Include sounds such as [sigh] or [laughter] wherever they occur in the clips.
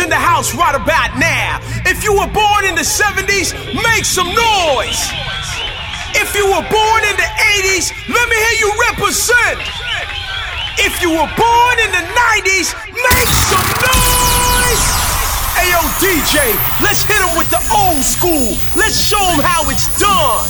in the house right about now. If you were born in the 70s, make some noise. If you were born in the 80s, let me hear you represent. If you were born in the 90s, make some noise. Hey yo, DJ, let's hit him with the old school. Let's show him how it's done.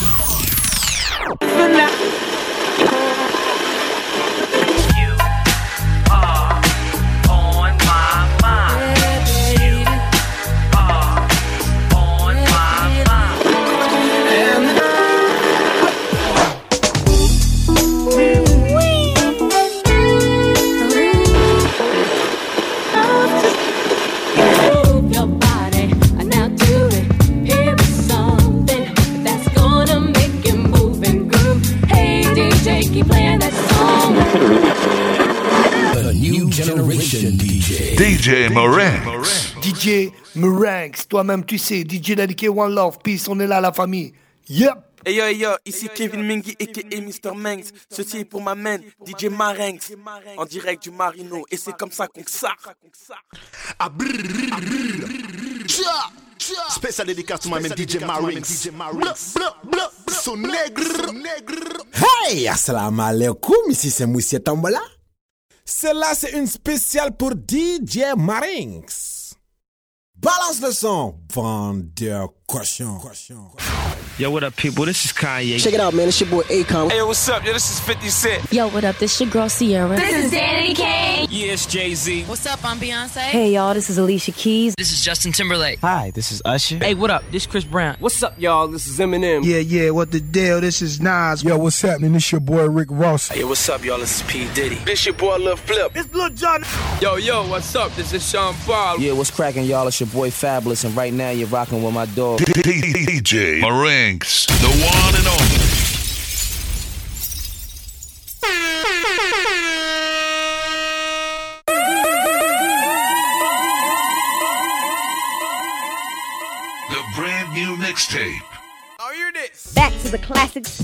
The new generation DJ. DJ Moranx. DJ Meringues, toi-même tu sais, DJ Dediqué One Love, Peace, on est là la famille. Yep. Hey yo, hey yo, ici Kevin Mingy aka Mr. Manx. Ceci est pour ma main, DJ Marinx, en direct du Marino. Et c'est comme ça qu'on ça. Spécial dédicace to my man DJ Marinx. Blah, blah, blah. So nègre. Hey, assalamu alaikum, ici c'est Moussia Tambola. Celle-là, c'est une spéciale pour DJ Marinx. Balance le son, vendeur cochon. Yo, what up, people? This is Kanye. Check it out, man. It's your boy Akon. Hey, what's up? Yo, this is 50 Cent. Yo, what up? This your girl Ciara. This is Danny Kane. Yeah, it's Jay Z. What's up? I'm Beyonce. Hey y'all, this is Alicia Keys. This is Justin Timberlake. Hi, this is Usher. Hey, what up? This Chris Brown. What's up, y'all? This is Eminem. Yeah, yeah, what the deal? This is Nas. Yo, what's happening? This your boy Rick Ross. Hey, what's up, y'all? This is P. Diddy. This your boy Lil Flip. It's Lil Jon. Yo, yo, what's up? This is Sean Paul. Yeah, what's cracking, y'all? It's your boy Fabolous, and right now you're rocking with my dog. DJ Marinx, the one and only. The brand new mixtape. Back to the classics.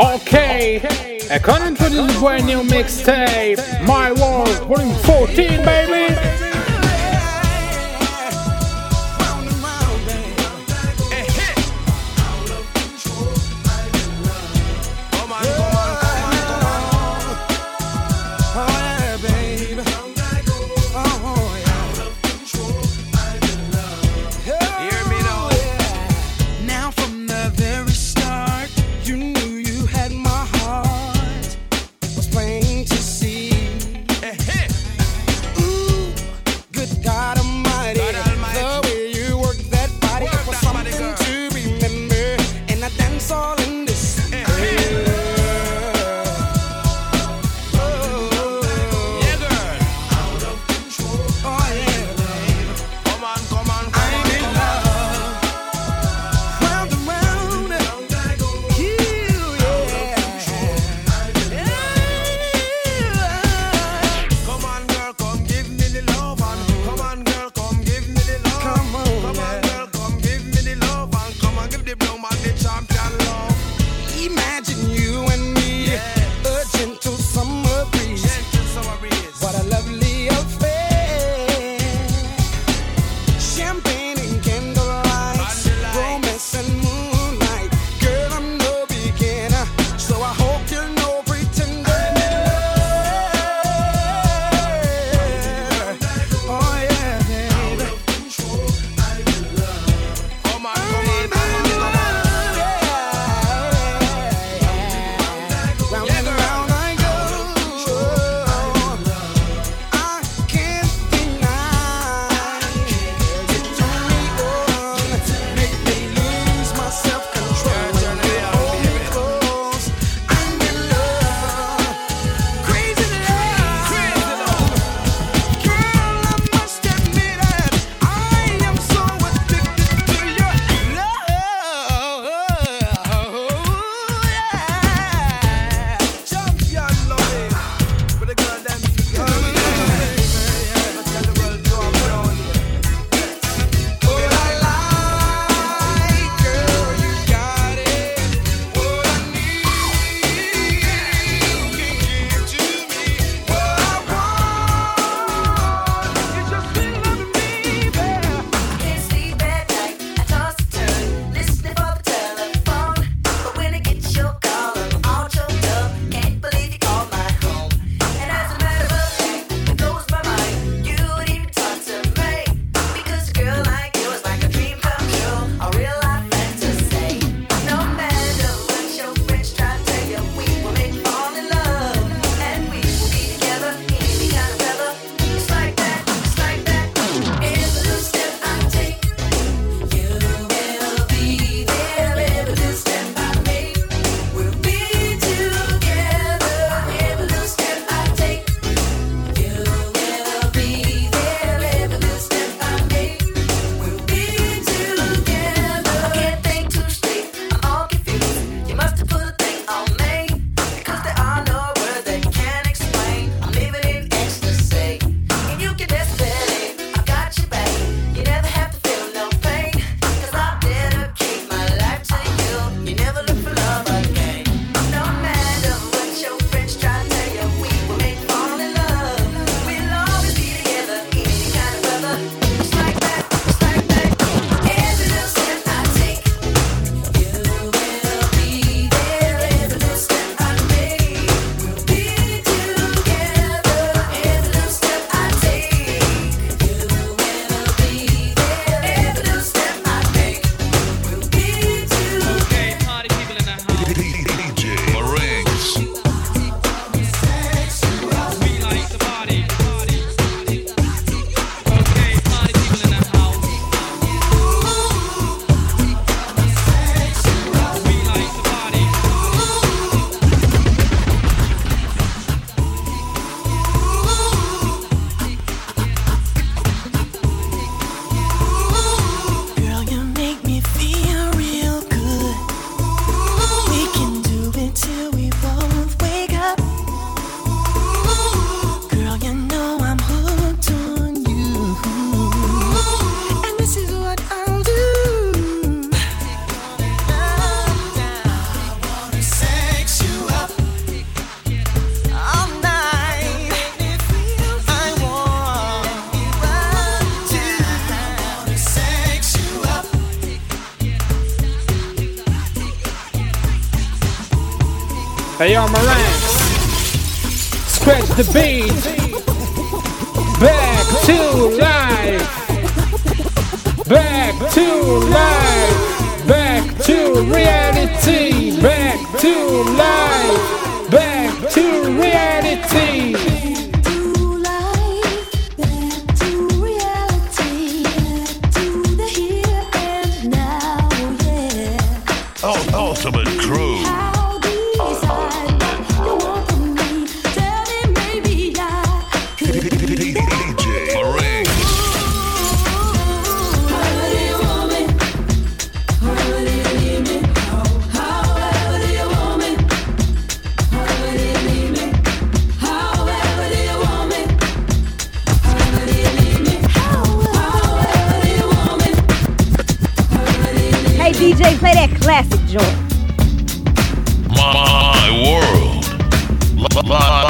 Okay, I can introduce a brand new mixtape. My World Volume 14, baby.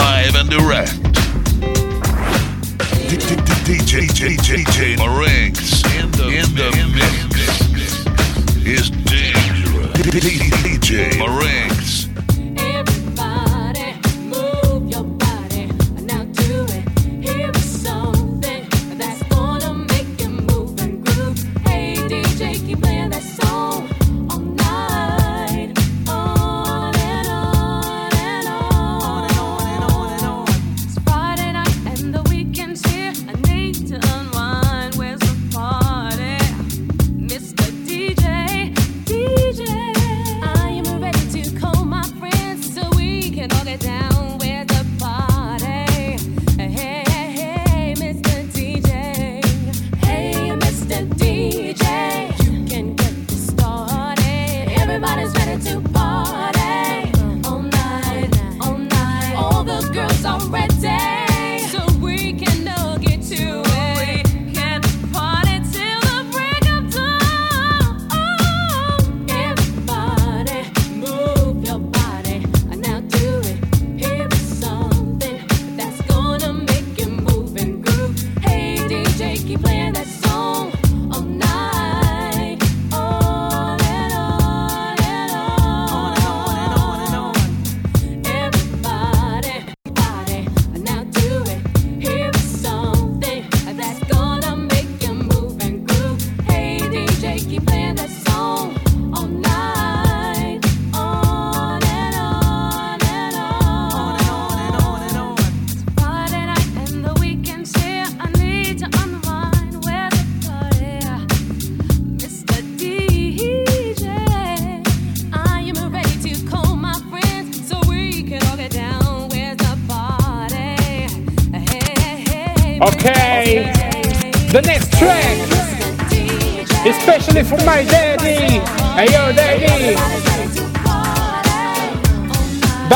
Live and direct. DJ DJ Marings in the, in the mix is dangerous. DJ Marings.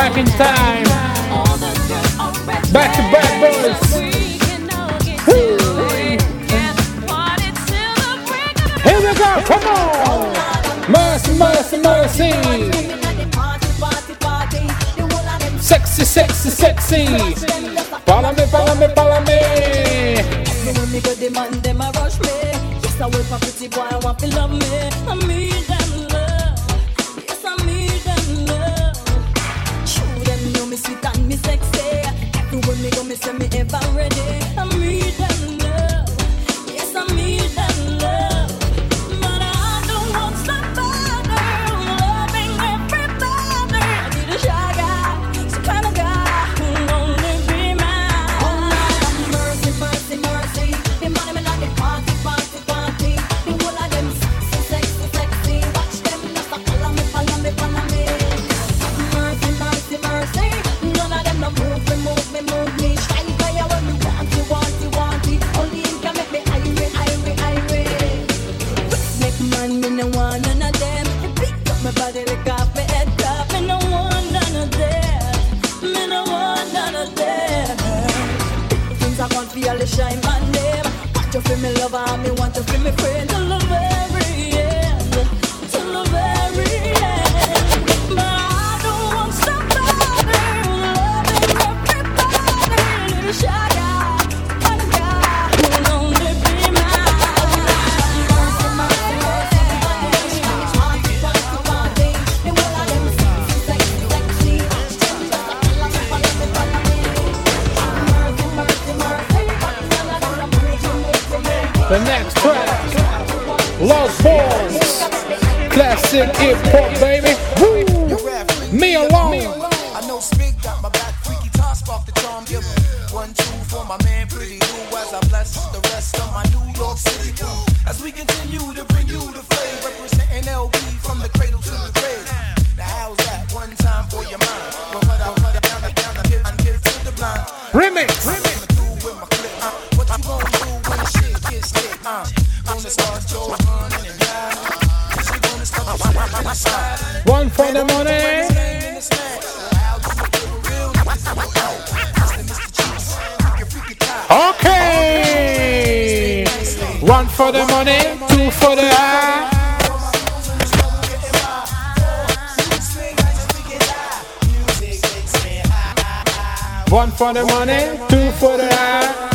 back in time. Back to back, boys. Here we go, come on. Mercy, mercy, mercy. Sexy, sexy, sexy. Follow me, follow me, follow me. Me go, them rush me. For pretty boy, I want to love me. I mean. we continue to bring you the flame. Representing LB from the cradle to the grave. Now how's that? One time for your mind. Well, it down, down, down, the blind. Remix. Uh. Uh? Remix. One for the money. for the high. One for the money, two for the high.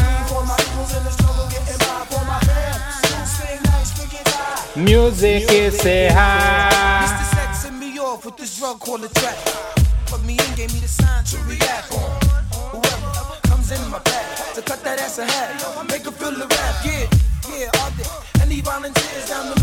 Music is a high. Me with this drug called a track. Put me in, gave me the sign to react. Whoever comes in my path to cut that ass make feel the rap, yeah volunteers down the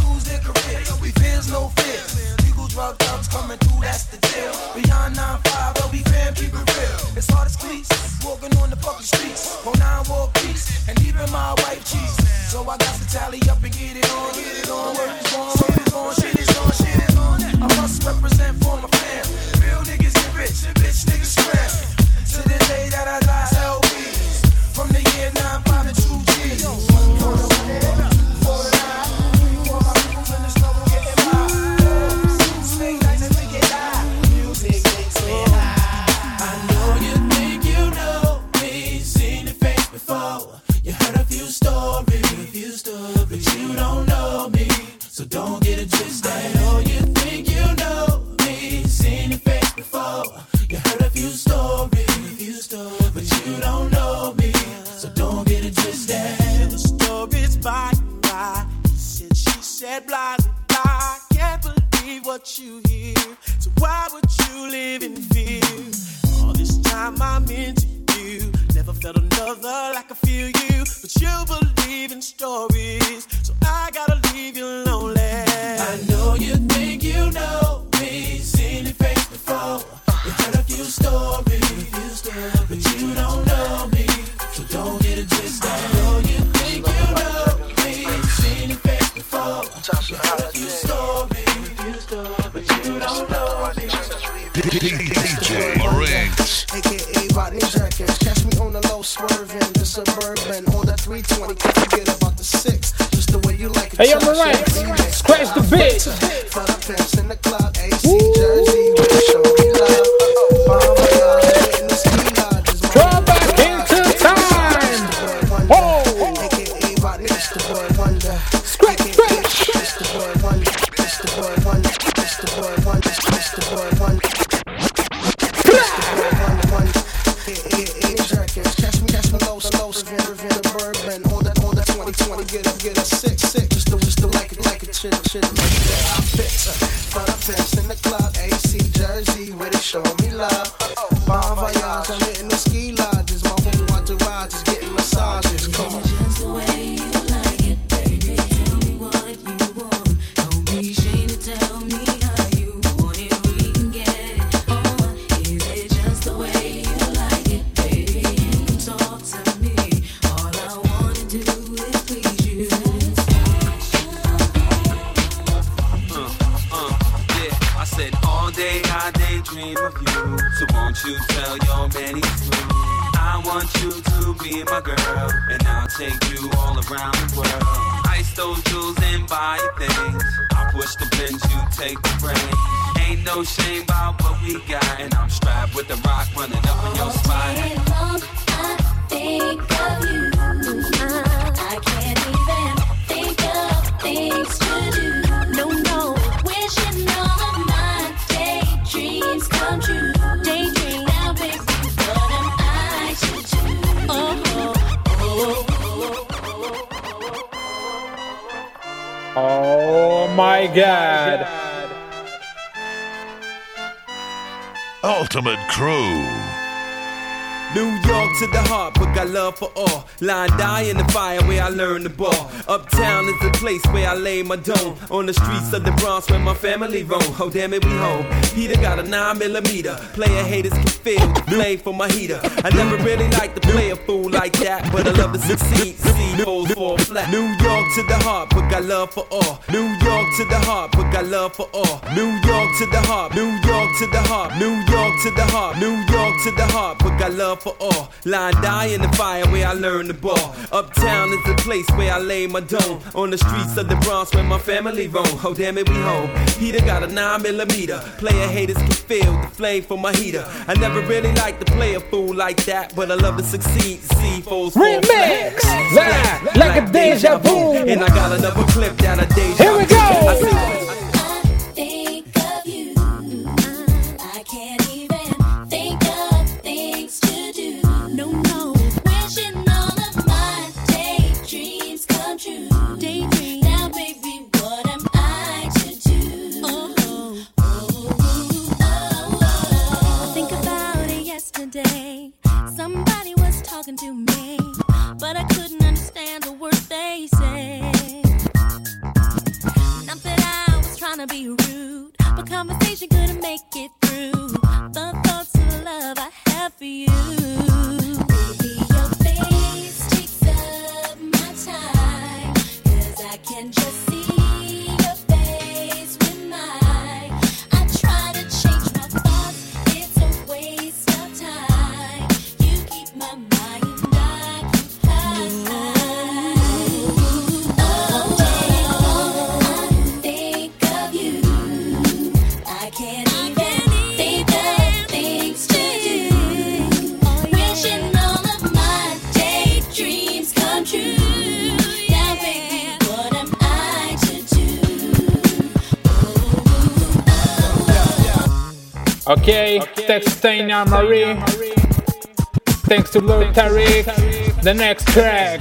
I can feel you, but you believe in stories. I'm right. my God. Ultimate Crew. New York to the heart, but got love for all. Line die in the fire where I learned the ball. Uptown is the place where I lay my dome. On the streets of the Bronx where my family roam. Oh damn it, we home. Peter got a 9 millimeter. Player haters can feel the flame for my heater. I never really liked to play a fool like that, but I love to succeed. See, foes fall flat. New York to the heart, but got love for all. New York to the heart, but got love for all. New York to the heart, New York to the heart, New York to the heart, New York to the heart, but got love for all. Line die in the fire where I learned the ball. Uptown is the place where I lay my dome. On the streets of the Bronx where my family roam. Oh damn it, we home. Peter got a 9 millimeter. Player haters can feel the flame for my heater. I never really liked to play a fool like that, but I love to succeed. See foes Remix! flat. Live like a deja vu. And I got another clip that a deja Here we go. I talking to me, but I couldn't understand the words they said. Not that I was trying to be rude, but conversation couldn't make it through. The thoughts of love I have for you. Okay, thanks Tanya Marie. Thanks to Lord Tariq. The next track.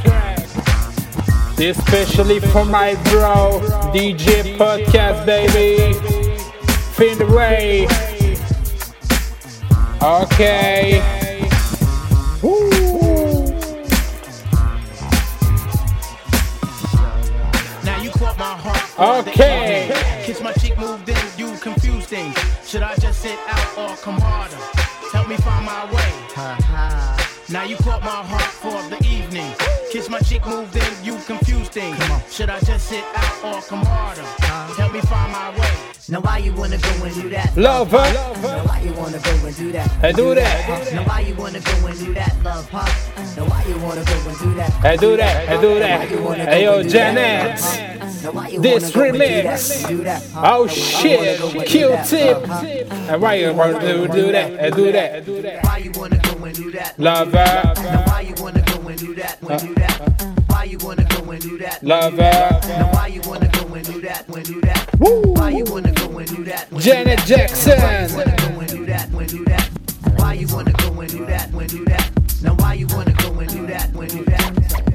Especially for my bro, DJ Podcast, baby. Feel the way. Okay. Now you caught my heart. Okay. Kiss my cheek, moved in, you confused things. Should I just sit out or come harder? Help me find my way. Now you caught my heart for the evening. Kiss my cheek, moved in, you confused things. Should I just sit out or come harder? Help me find my way. Now why you wanna go and do that? Love her. Now why you wanna go and do that? I do that. Now why you wanna go and do that? Love, huh? Now why you wanna go and do that? I do that, I do that. Hey yo, Janet. This remix. Oh shit, Q-tip. And why you wanna do, do that? I do that. Do that. Why you wanna go and do that? Love Now why you wanna go and do that? When do that? Why you wanna go and do that? Love Now why you wanna go and do that? When do that? Why you wanna go and do that? Janet? Jackson. Why you wanna go and do that? When do that? Why you wanna go and do that? When do that? Now why you wanna go and do that? When do that?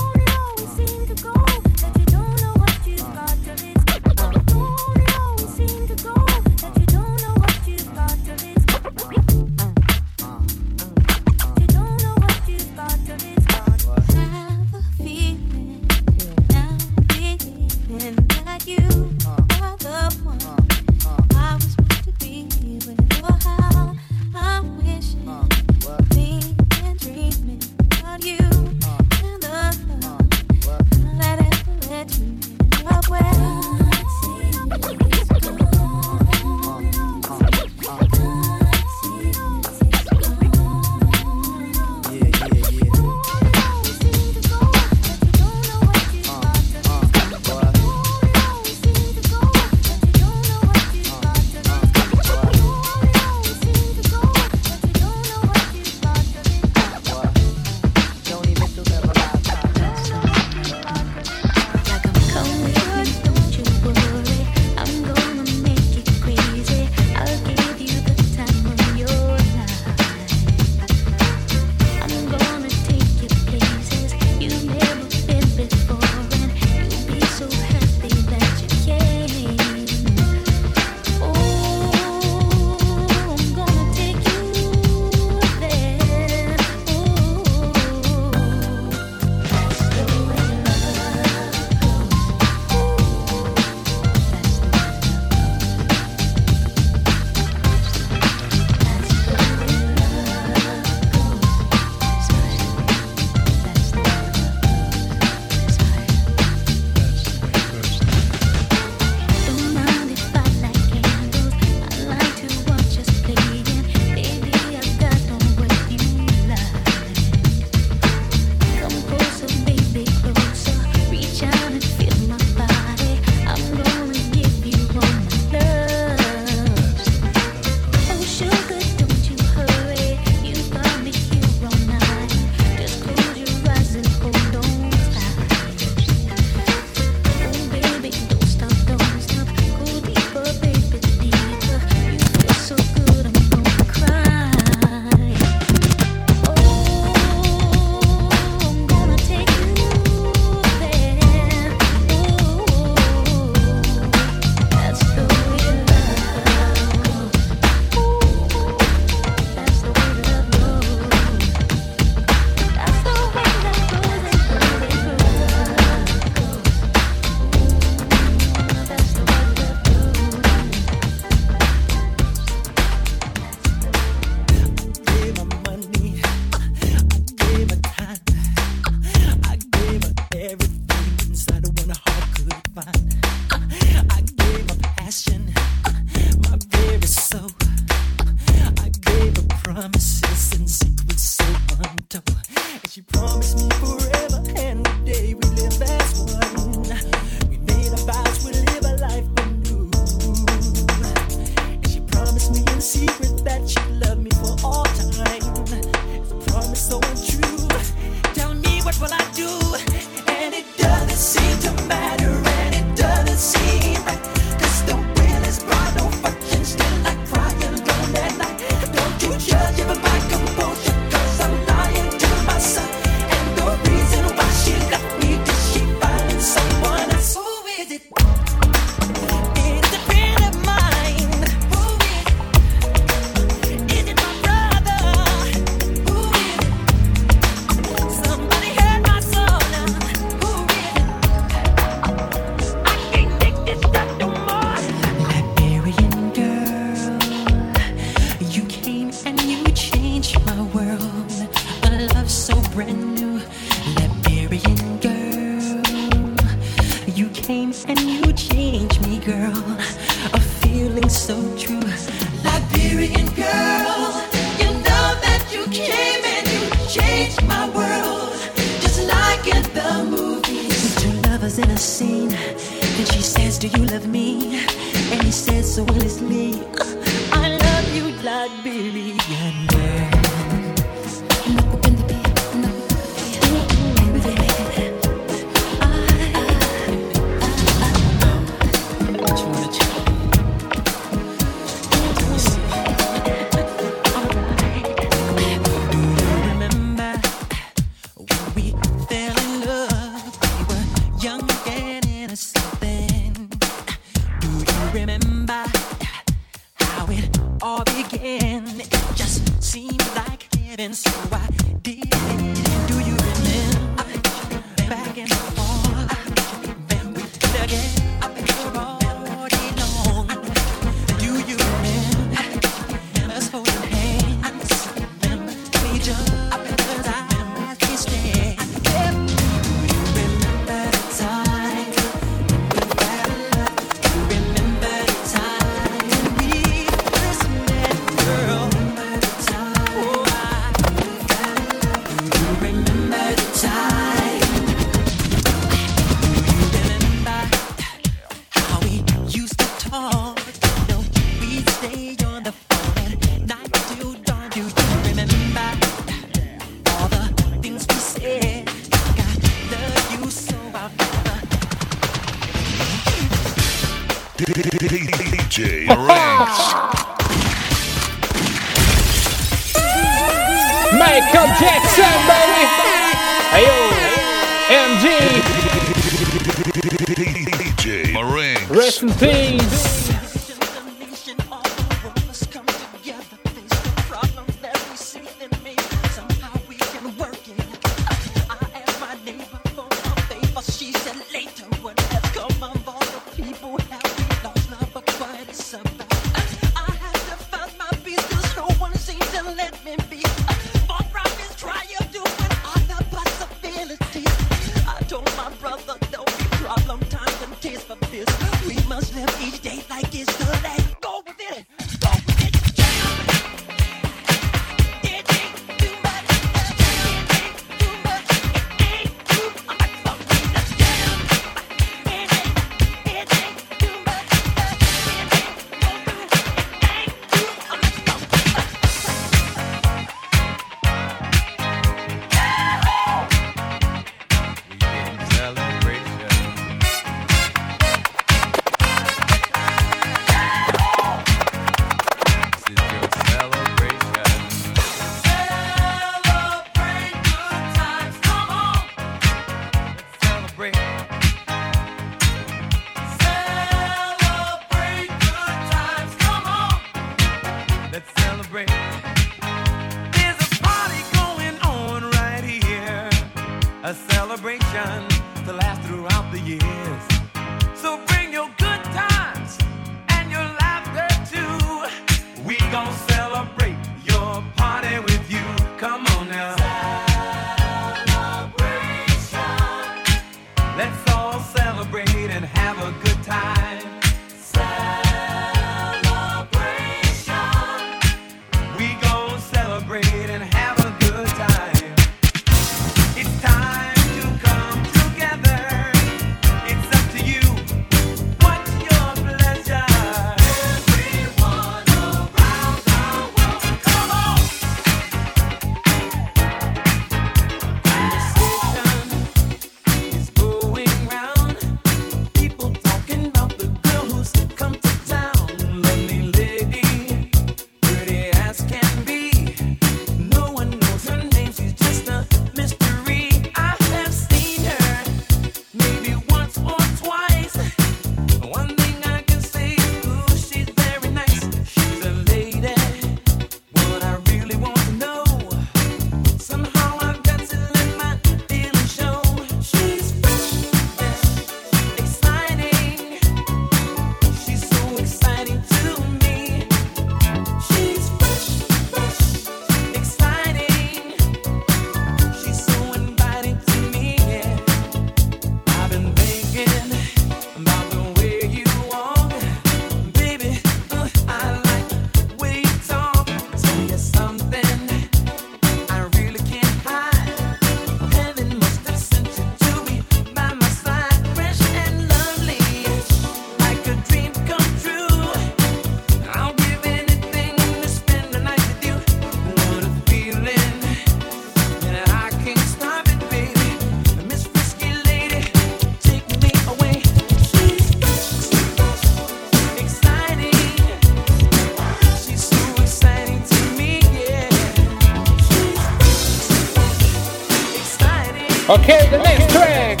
Okay, the next track,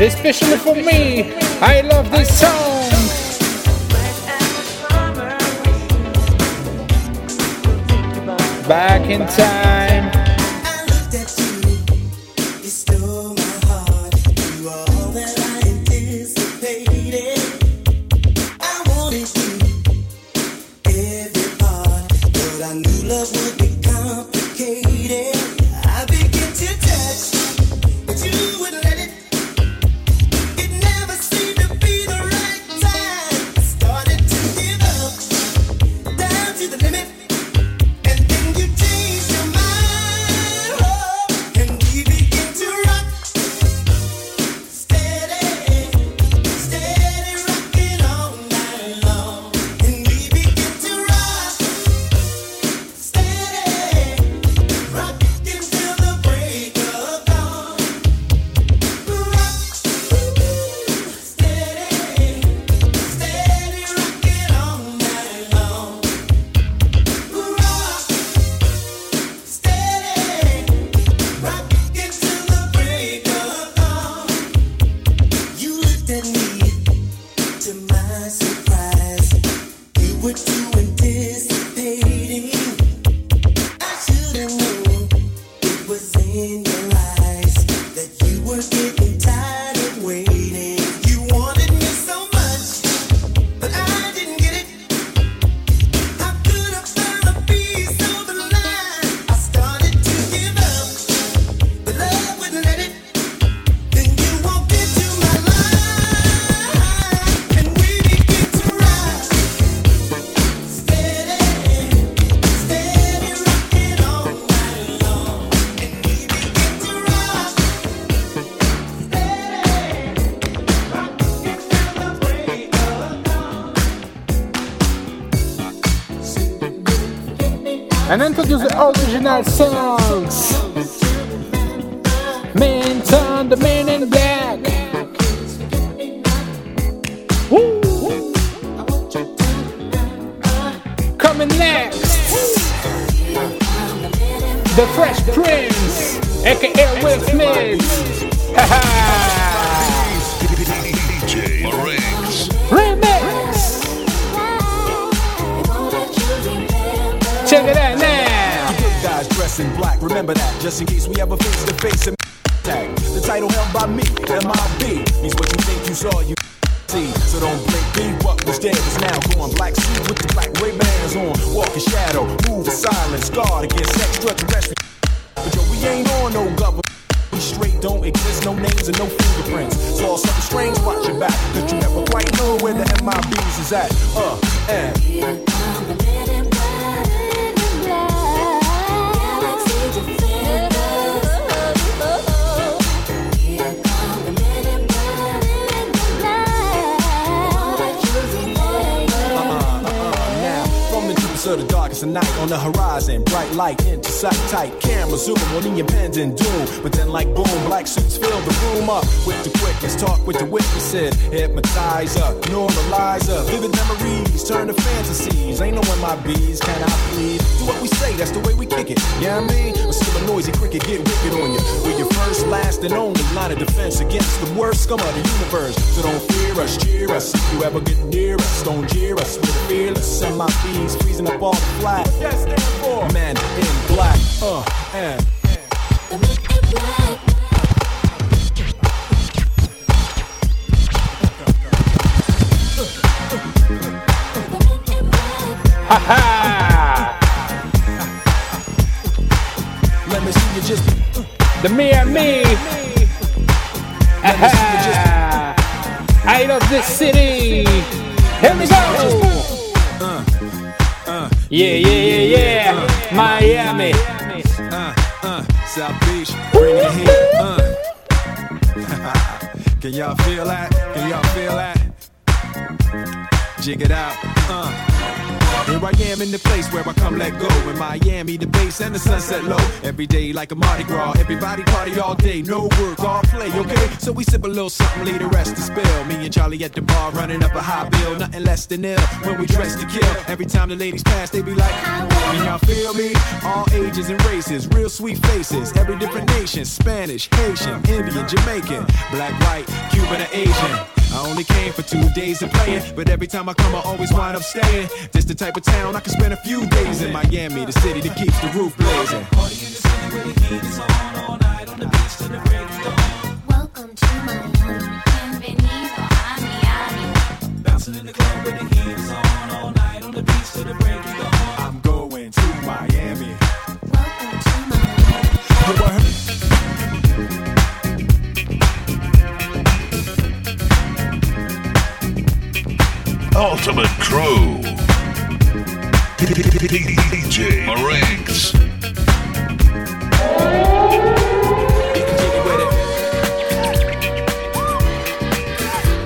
especially for me. I love this song. Back in time. Black suits fill the room up with the quickest Talk with the witnesses. Hypnotize up, normalize up. Vivid memories turn to fantasies. Ain't no one my bees, can I please? Do what we say, that's the way we kick it. Yeah, you know I mean, but still a noisy cricket get wicked on you. We're your first, last, and only line of defense against the worst scum of the universe. So don't fear us, cheer us. If you ever get near us, don't jeer us. We're fearless. Send my bees, freezing up all the flat. What that stand? Men in black. Uh, and. The Miami, me. Out of this city. Here we go. Uh, uh, yeah, yeah, yeah, yeah. Uh, Miami. Uh, uh, South Beach. Bring it here. Uh. [laughs] Can y'all feel that? Can y'all feel that? Jig it out. Uh. Here I am in the place where I come let go. In Miami, the bass and the sunset low. Every day like a Mardi Gras. Everybody party all day, no work, all play, okay? So we sip a little something, leave the rest to spill. Me and Charlie at the bar running up a high bill. Nothing less than ill when we dress to kill. Every time the ladies pass, they be like, Can y'all feel me? All ages and races, real sweet faces. Every different nation Spanish, Haitian, Indian, Jamaican, black, white, Cuban, or Asian. I only came for two days of playing, but every time I come, I always wind up staying. This the type of town I can spend a few days in Miami, the city that keeps the roof blazing. Party in the city where the heat is on all night on the Welcome to Miami. Bienvenido a Miami. Bouncing in the club with the heat is on all night on the beach to the break of dawn. I'm going to Miami. Welcome to Miami. Ultimate Crew. DJ Marinks.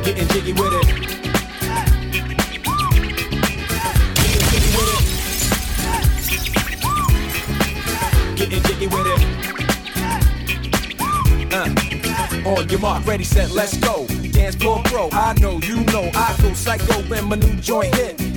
Getting jiggy with it. Getting jiggy with it. Uh, on your mark, ready, set, let's go. Dance floor pro, I know, you know, I go psycho when my new joint hit.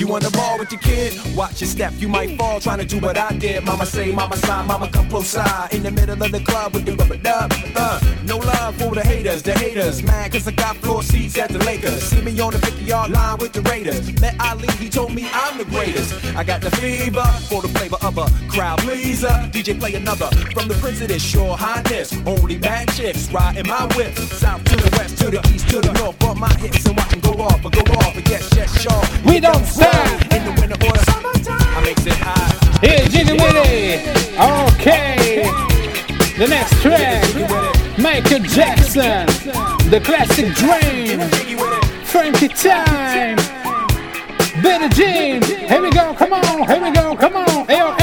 You on the ball with your kid? Watch your step, you might fall trying to do what I did. Mama say, mama sign, mama come close side. In the middle of the club with the rubber dub. Uh, no love for the haters, the haters. Mad cause I got floor seats at the Lakers. See me on the 50 yard line with the Raiders. Met Ali, he told me I'm the greatest. I got the fever for the flavor of a crowd pleaser. DJ play another from the prince of this shore highness. Only bad chicks riding my whip. South to the west, to the east, to the north. Bump my hips and watch them go off, but go off. And yes, yes, sure. We don't stop. In the winter or. I makes it hot. Here, Jiggy Willy. Okay. The next track, Michael Jackson, the classic Dream, Frankie Time, Billie Jean. Here we go, come on, here we go, come on. AOMG,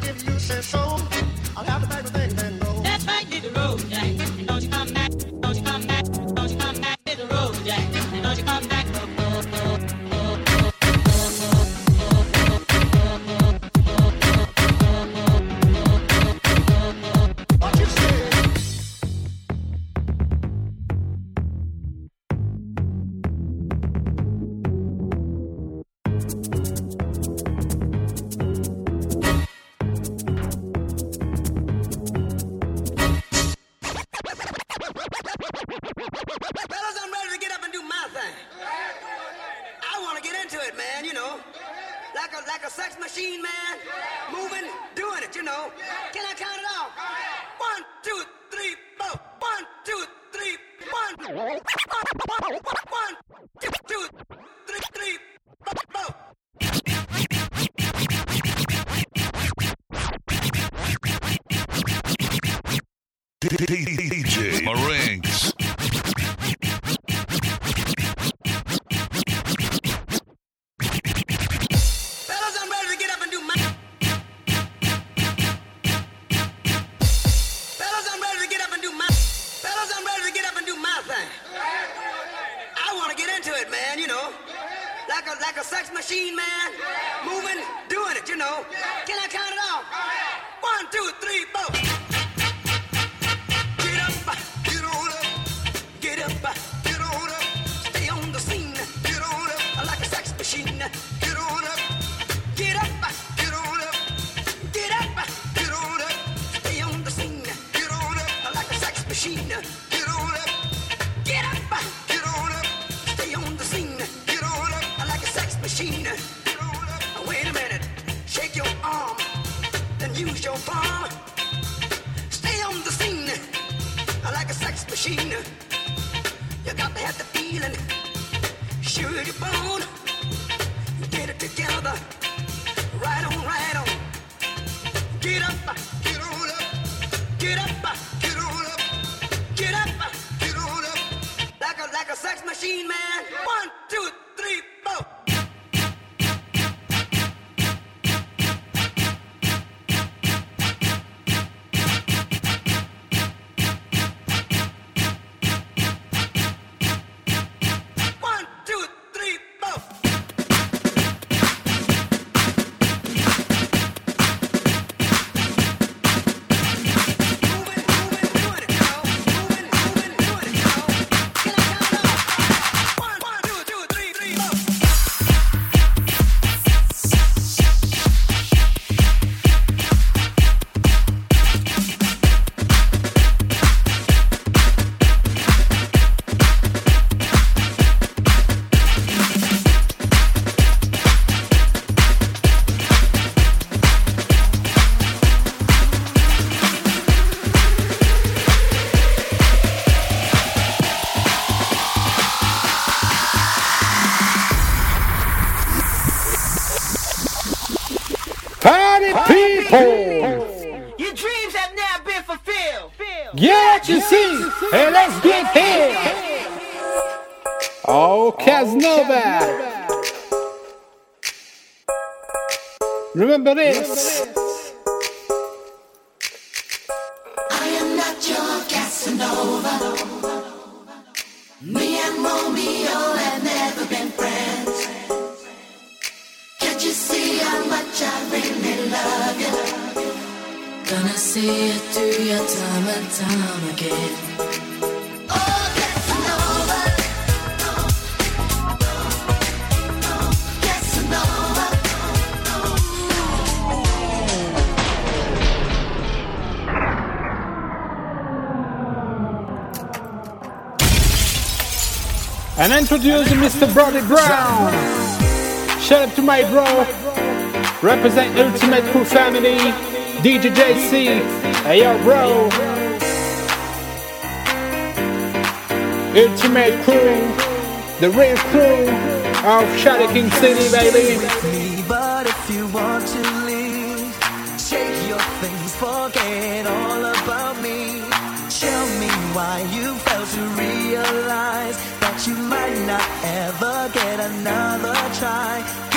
give you say so. I'll have to pack the things then go. That's right, make it the road. and introducing Mr. Brody Brown. Shout out to my bro, represent Ultimate Crew Family, DJ JC. Hey yo, bro. Ultimate Crew, the real crew of Shadow King City, baby. not ever get another try.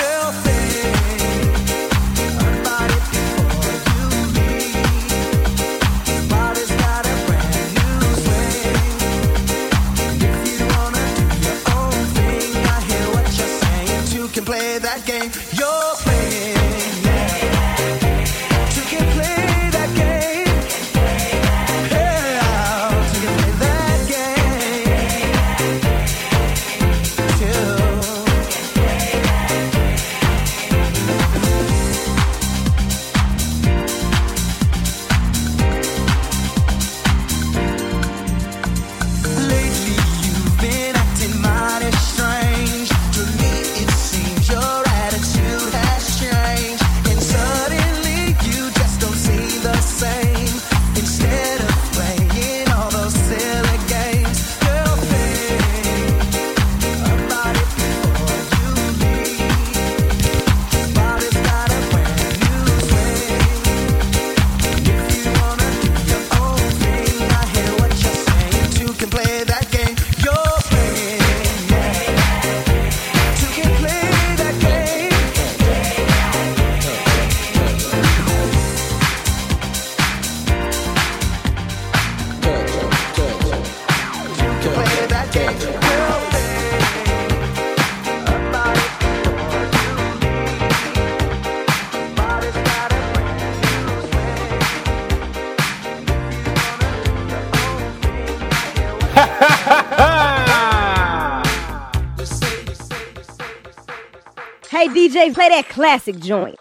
Hey DJ, play that classic joint.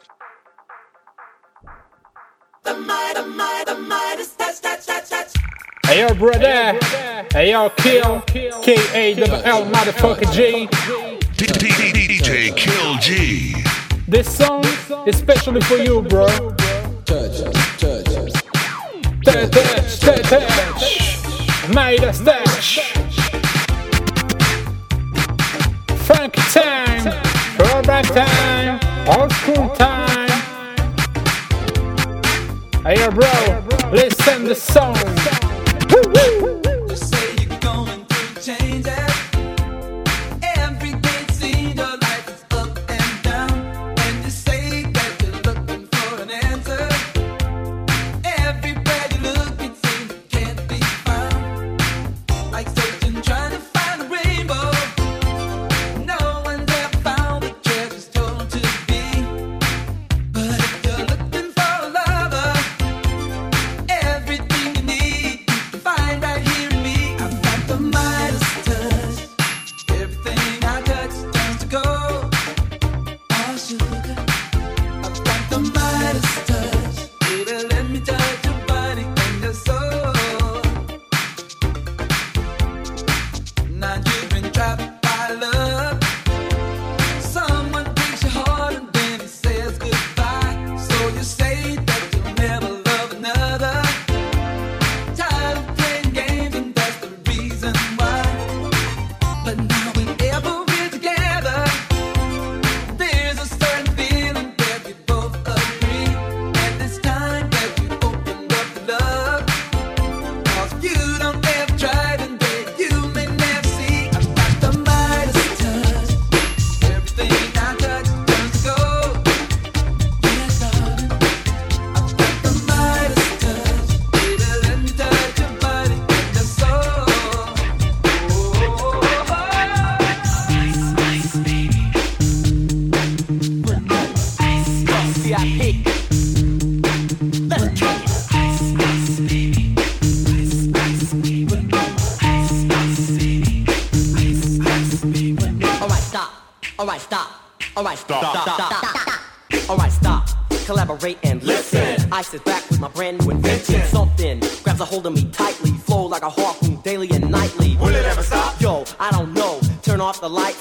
Hey yo, brother. Hey yo, Kill. K A double L motherfucker G. DJ Kill G. This song is especially for you, bro. Touch, touch, touch, touch, touch. Made a stash. Funky time, throwback time, old school time. Hey bro, listen the song. Alright, stop. Stop. Stop. Stop. Alright, stop. Collaborate and listen. I sit back with my brand new invention. Something grabs a hold of me tightly. Flow like a harpoon daily and nightly. Will it ever stop? Yo, I don't know. Turn off the lights and I'll glow.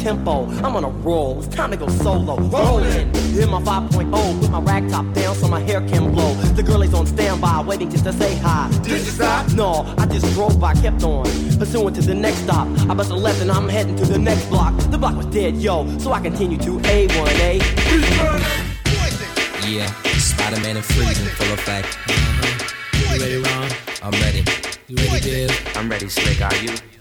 Tempo. I'm on a roll, it's time to go solo. Rolling, in my 5.0, put my rag top down so my hair can blow. The girl is on standby, waiting just to say hi. Did you stop? No, I just drove by, kept on. Pursuing to the next stop. I bust a left and I'm heading to the next block. The block was dead, yo, so I continue to A1A. Yeah, Spider-Man and freezing, full effect. Uh-huh. You ready, Ron? I'm ready. You ready, Dave? I'm ready, Slick. Are you?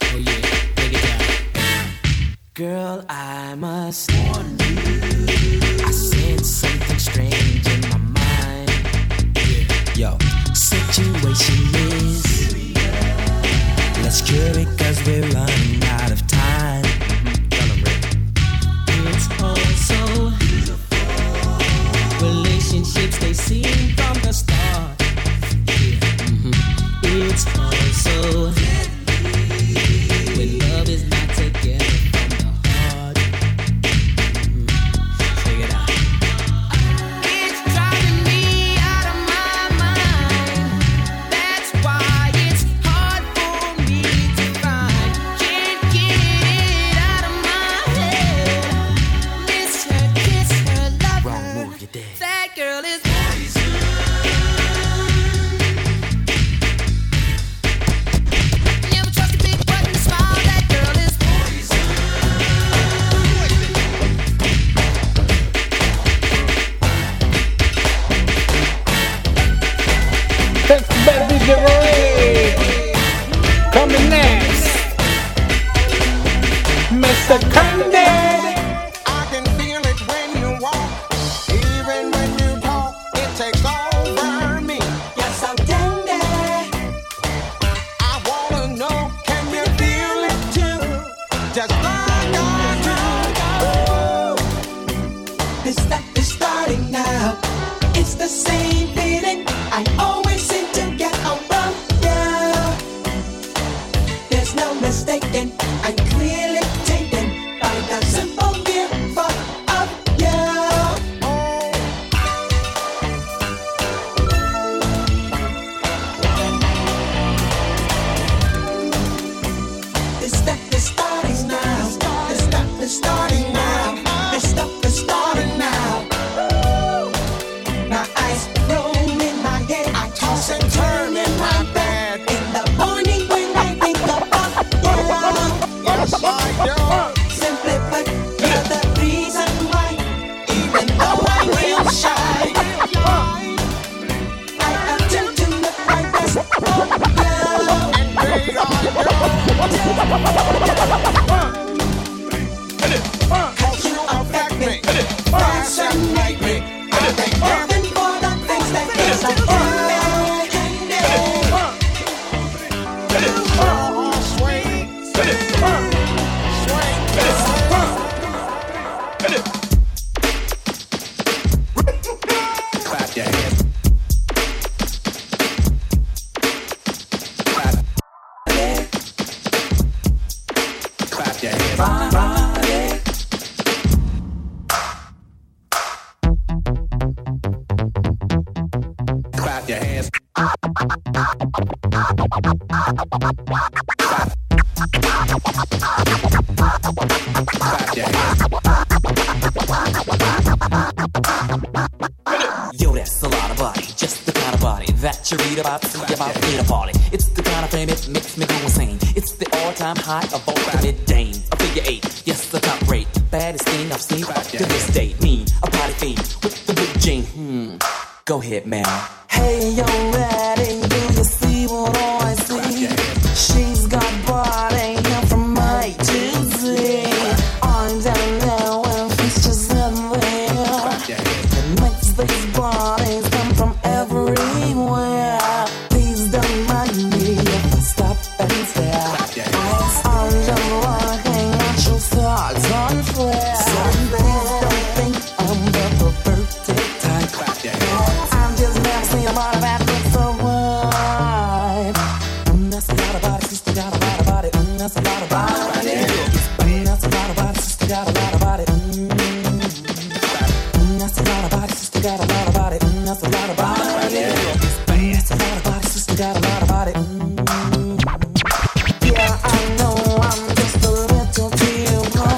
Girl, I must warn you. I sense something strange in my mind. Yo, situation is. Let's cure it cause we're running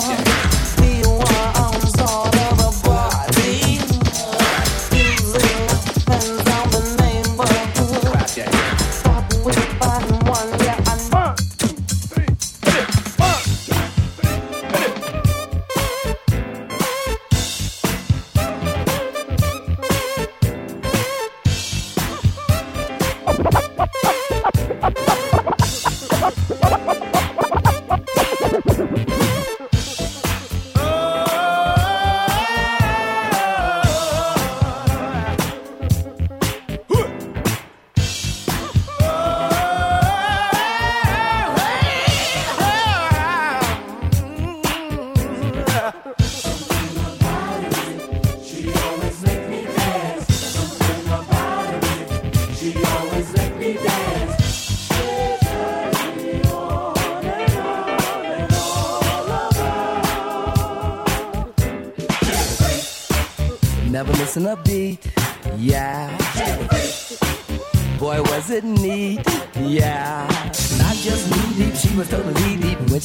Gracias.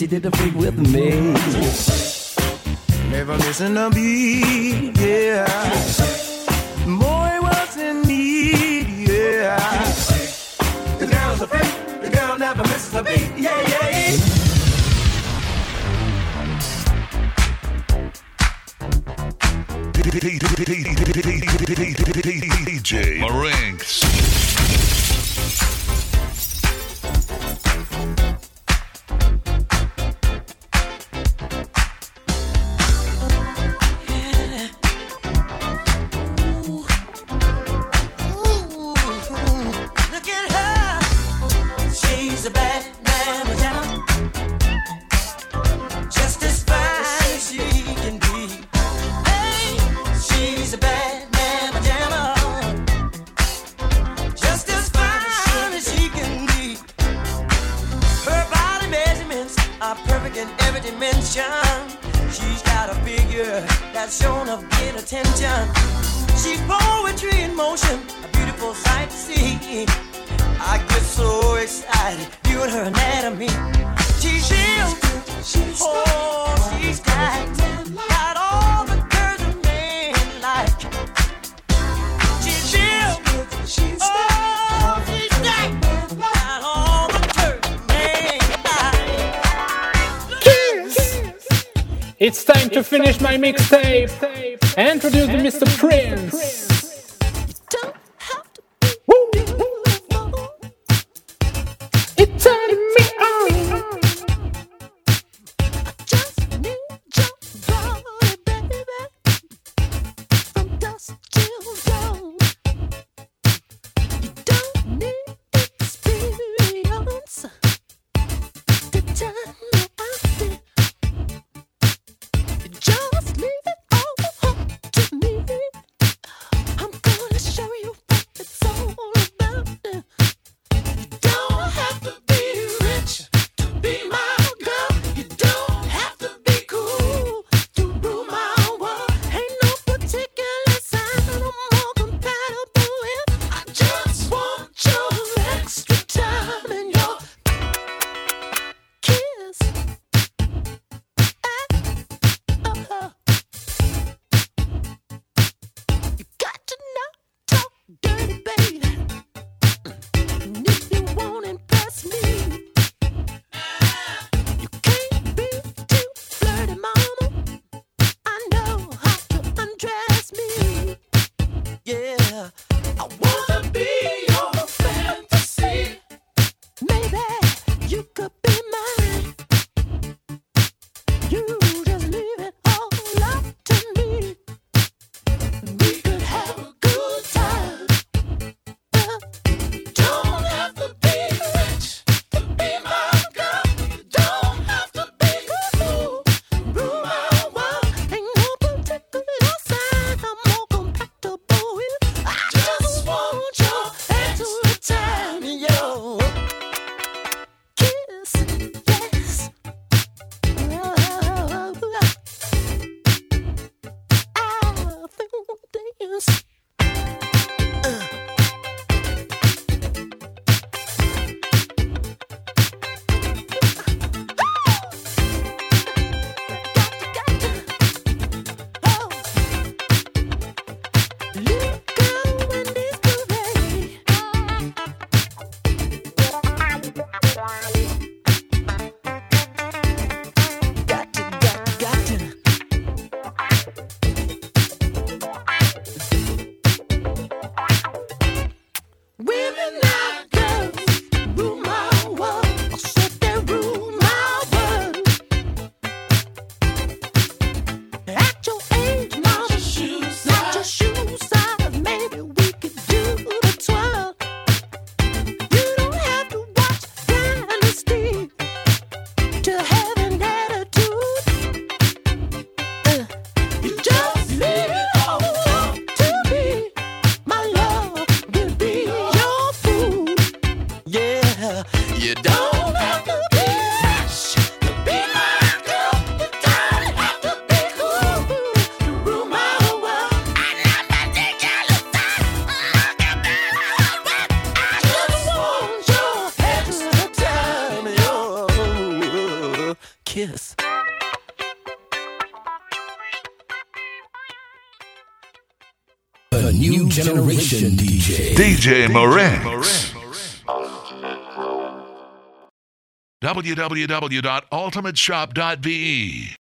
did the free are perfect in every dimension. She's got a figure that's shown of good attention. She's poetry in motion, a beautiful sight to see. I get so excited viewing her anatomy. She's, she's she's oh, she's got, got It's time to finish my mixtape and introduce Mr. Prince. It's time. DJ. DJ Marinx. www.ultimateshop.be